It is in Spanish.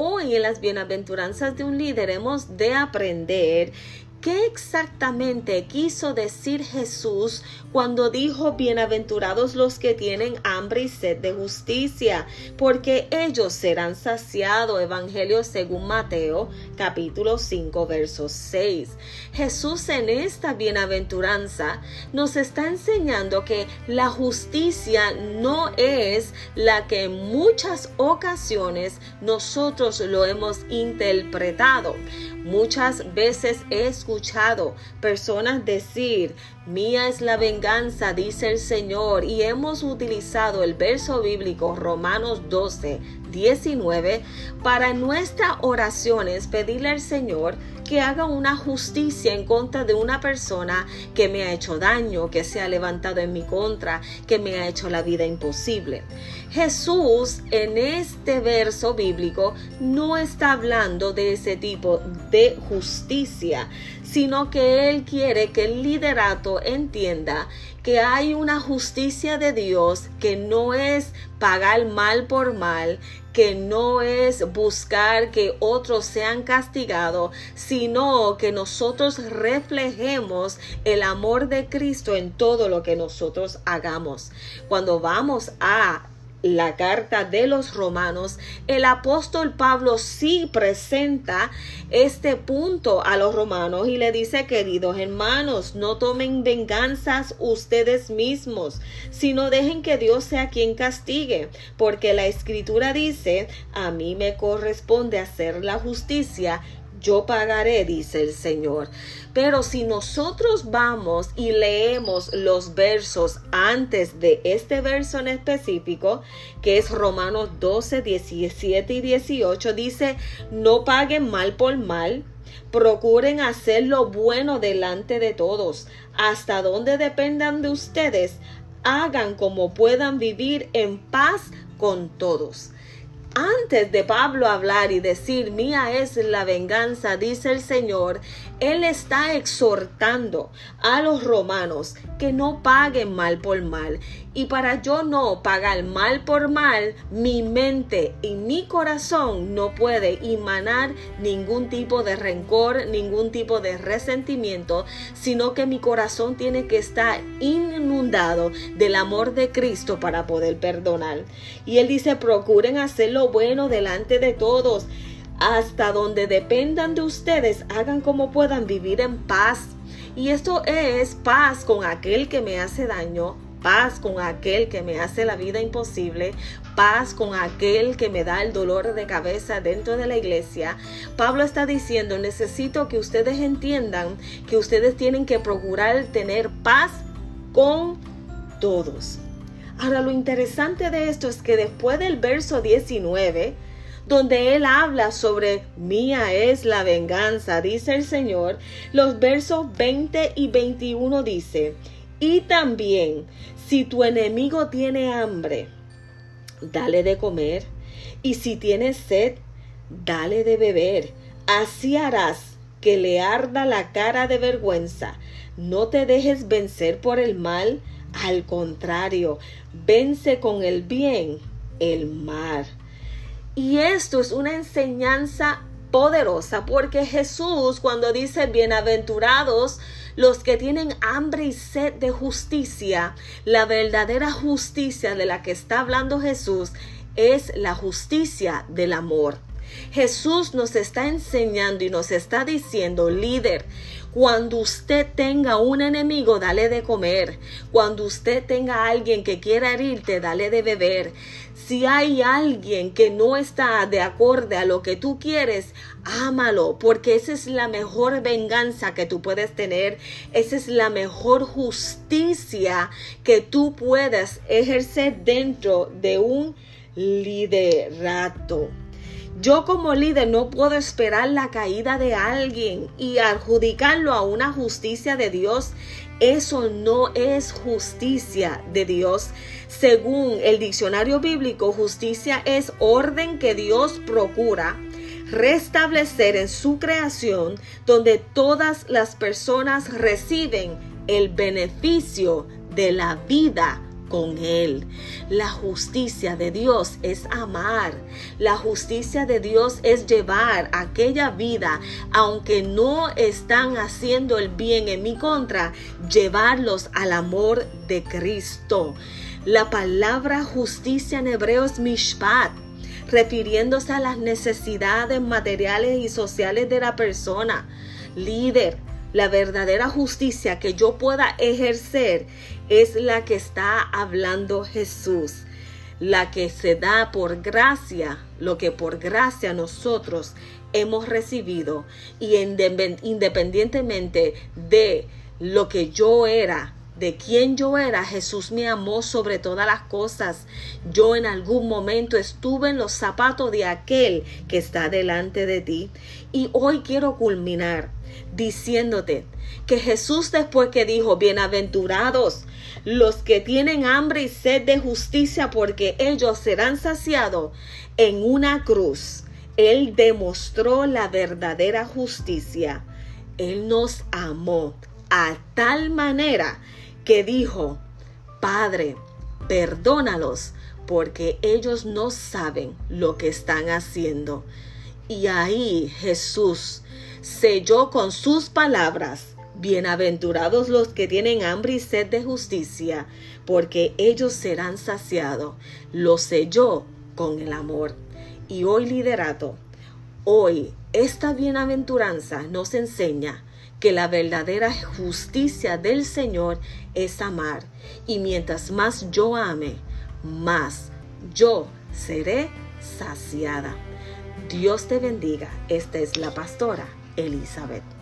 hoy en las bienaventuranzas de un líder hemos de aprender ¿Qué exactamente quiso decir Jesús cuando dijo bienaventurados los que tienen hambre y sed de justicia? Porque ellos serán saciados. Evangelio según Mateo capítulo 5 verso 6. Jesús en esta bienaventuranza nos está enseñando que la justicia no es la que en muchas ocasiones nosotros lo hemos interpretado. Muchas veces es escuchado personas decir, mía es la venganza, dice el Señor, y hemos utilizado el verso bíblico Romanos 12, 19 para nuestras oraciones pedirle al Señor que haga una justicia en contra de una persona que me ha hecho daño, que se ha levantado en mi contra, que me ha hecho la vida imposible. Jesús en este verso bíblico no está hablando de ese tipo de justicia, sino que Él quiere que el liderato entienda que hay una justicia de Dios que no es pagar mal por mal, que no es buscar que otros sean castigados, sino que nosotros reflejemos el amor de Cristo en todo lo que nosotros hagamos. Cuando vamos a la carta de los romanos, el apóstol Pablo sí presenta este punto a los romanos y le dice, queridos hermanos, no tomen venganzas ustedes mismos, sino dejen que Dios sea quien castigue, porque la escritura dice, a mí me corresponde hacer la justicia yo pagaré, dice el Señor. Pero si nosotros vamos y leemos los versos antes de este verso en específico, que es Romanos 12, 17 y 18, dice, no paguen mal por mal. Procuren hacer lo bueno delante de todos. Hasta donde dependan de ustedes, hagan como puedan vivir en paz con todos antes de Pablo hablar y decir, mía es la venganza, dice el Señor, Él está exhortando a los romanos que no paguen mal por mal. Y para yo no pagar mal por mal, mi mente y mi corazón no puede emanar ningún tipo de rencor, ningún tipo de resentimiento, sino que mi corazón tiene que estar inundado del amor de Cristo para poder perdonar. Y Él dice, procuren hacerlo bueno delante de todos. Hasta donde dependan de ustedes, hagan como puedan vivir en paz. Y esto es paz con aquel que me hace daño, paz con aquel que me hace la vida imposible, paz con aquel que me da el dolor de cabeza dentro de la iglesia. Pablo está diciendo, necesito que ustedes entiendan que ustedes tienen que procurar tener paz con todos. Ahora lo interesante de esto es que después del verso 19, donde él habla sobre mía es la venganza, dice el Señor, los versos 20 y 21 dice, y también si tu enemigo tiene hambre, dale de comer, y si tiene sed, dale de beber, así harás que le arda la cara de vergüenza. No te dejes vencer por el mal, al contrario, vence con el bien el mal. Y esto es una enseñanza poderosa porque Jesús cuando dice bienaventurados los que tienen hambre y sed de justicia, la verdadera justicia de la que está hablando Jesús es la justicia del amor. Jesús nos está enseñando y nos está diciendo, líder, cuando usted tenga un enemigo, dale de comer. Cuando usted tenga alguien que quiera herirte, dale de beber. Si hay alguien que no está de acorde a lo que tú quieres, ámalo, porque esa es la mejor venganza que tú puedes tener. Esa es la mejor justicia que tú puedas ejercer dentro de un liderato. Yo como líder no puedo esperar la caída de alguien y adjudicarlo a una justicia de Dios. Eso no es justicia de Dios. Según el diccionario bíblico, justicia es orden que Dios procura restablecer en su creación donde todas las personas reciben el beneficio de la vida con Él. La justicia de Dios es amar. La justicia de Dios es llevar aquella vida, aunque no están haciendo el bien en mi contra, llevarlos al amor de Cristo. La palabra justicia en hebreo es mishpat refiriéndose a las necesidades materiales y sociales de la persona. Líder, la verdadera justicia que yo pueda ejercer es la que está hablando Jesús, la que se da por gracia, lo que por gracia nosotros hemos recibido. Y independientemente de lo que yo era, de quién yo era, Jesús me amó sobre todas las cosas. Yo en algún momento estuve en los zapatos de aquel que está delante de ti. Y hoy quiero culminar diciéndote que Jesús después que dijo, bienaventurados los que tienen hambre y sed de justicia, porque ellos serán saciados en una cruz. Él demostró la verdadera justicia. Él nos amó a tal manera que dijo, Padre, perdónalos porque ellos no saben lo que están haciendo. Y ahí Jesús selló con sus palabras, Bienaventurados los que tienen hambre y sed de justicia, porque ellos serán saciados. Lo selló con el amor. Y hoy liderato, hoy esta bienaventuranza nos enseña que la verdadera justicia del Señor es amar. Y mientras más yo ame, más yo seré saciada. Dios te bendiga. Esta es la pastora Elizabeth.